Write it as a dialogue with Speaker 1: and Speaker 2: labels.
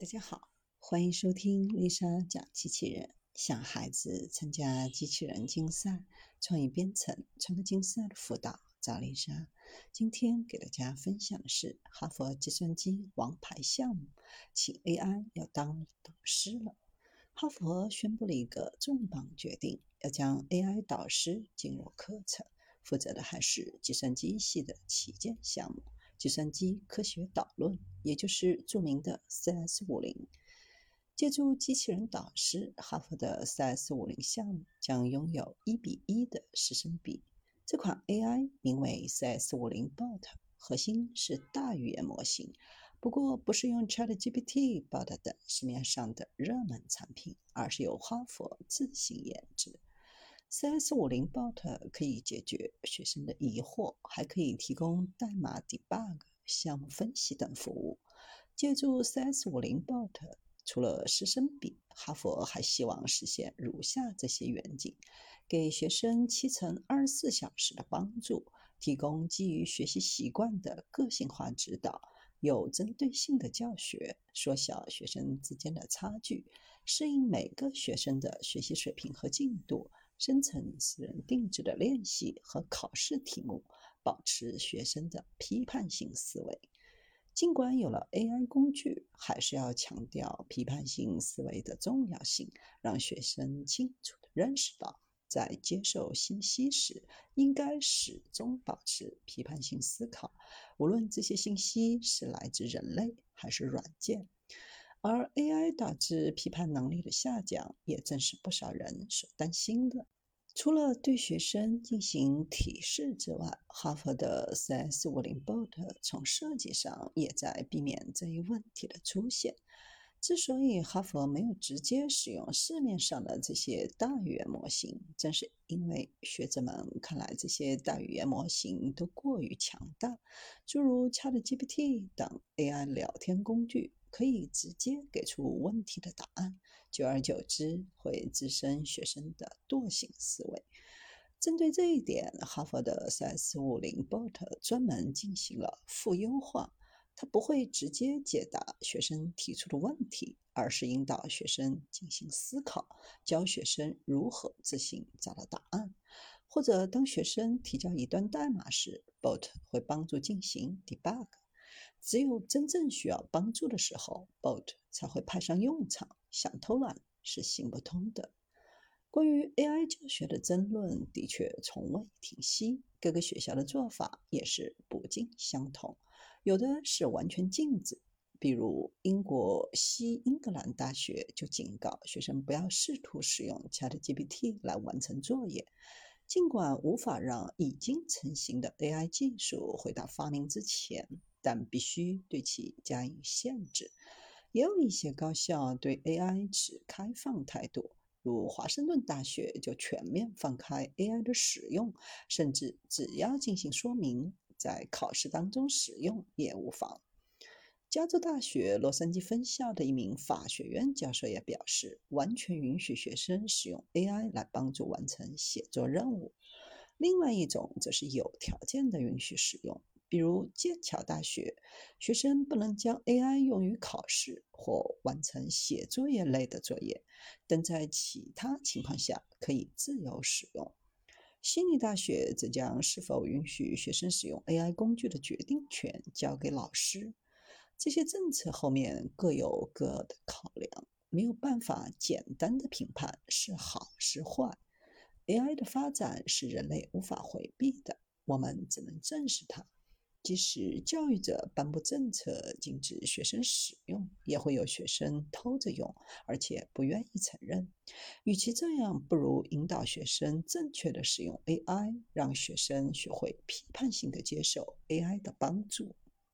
Speaker 1: 大家好，欢迎收听丽莎讲机器人。想孩子参加机器人竞赛、创意编程、创客竞赛的辅导，找丽莎。今天给大家分享的是哈佛计算机王牌项目，请 AI 要当导师了。哈佛宣布了一个重磅决定，要将 AI 导师进入课程，负责的还是计算机系的旗舰项目——计算机科学导论，也就是著名的 CS50。借助机器人导师，哈佛的 CS50 项目将拥有一比一的师生比。这款 AI 名为 CS50 Bot，核心是大语言模型。不过，不是用 ChatGPT、Bard 等市面上的热门产品，而是由哈佛自行研制。CS50 Bot 可以解决学生的疑惑，还可以提供代码 debug、项目分析等服务。借助 CS50 Bot，除了师生比，哈佛还希望实现如下这些愿景：给学生七乘二十四小时的帮助，提供基于学习习惯的个性化指导。有针对性的教学，缩小学生之间的差距，适应每个学生的学习水平和进度，生成私人定制的练习和考试题目，保持学生的批判性思维。尽管有了 AI 工具，还是要强调批判性思维的重要性，让学生清楚地认识到。在接受信息时，应该始终保持批判性思考，无论这些信息是来自人类还是软件。而 AI 导致批判能力的下降，也正是不少人所担心的。除了对学生进行提示之外，哈佛的 CS50 boat 从设计上也在避免这一问题的出现。之所以哈佛没有直接使用市面上的这些大语言模型，正是因为学者们看来这些大语言模型都过于强大，诸如 ChatGPT 等 AI 聊天工具可以直接给出问题的答案，久而久之会滋生学生的惰性思维。针对这一点，哈佛的 CS50 Bot 专门进行了负优化。它不会直接解答学生提出的问题，而是引导学生进行思考，教学生如何自行找到答案。或者，当学生提交一段代码时，bot 会帮助进行 debug。只有真正需要帮助的时候，bot 才会派上用场。想偷懒是行不通的。关于 AI 教学的争论的确从未停息，各个学校的做法也是不尽相同。有的是完全禁止，比如英国西英格兰大学就警告学生不要试图使用 ChatGPT 来完成作业，尽管无法让已经成型的 AI 技术回到发明之前，但必须对其加以限制。也有一些高校对 AI 持开放态度，如华盛顿大学就全面放开 AI 的使用，甚至只要进行说明。在考试当中使用也无妨。加州大学洛杉矶分校的一名法学院教授也表示，完全允许学生使用 AI 来帮助完成写作任务。另外一种则是有条件的允许使用，比如剑桥大学，学生不能将 AI 用于考试或完成写作业类的作业，但在其他情况下可以自由使用。悉尼大学则将是否允许学生使用 AI 工具的决定权交给老师。这些政策后面各有各的考量，没有办法简单的评判是好是坏。AI 的发展是人类无法回避的，我们只能正视它。即使教育者颁布政策禁止学生使用，也会有学生偷着用，而且不愿意承认。与其这样，不如引导学生正确的使用 AI，让学生学会批判性的接受 AI 的帮助。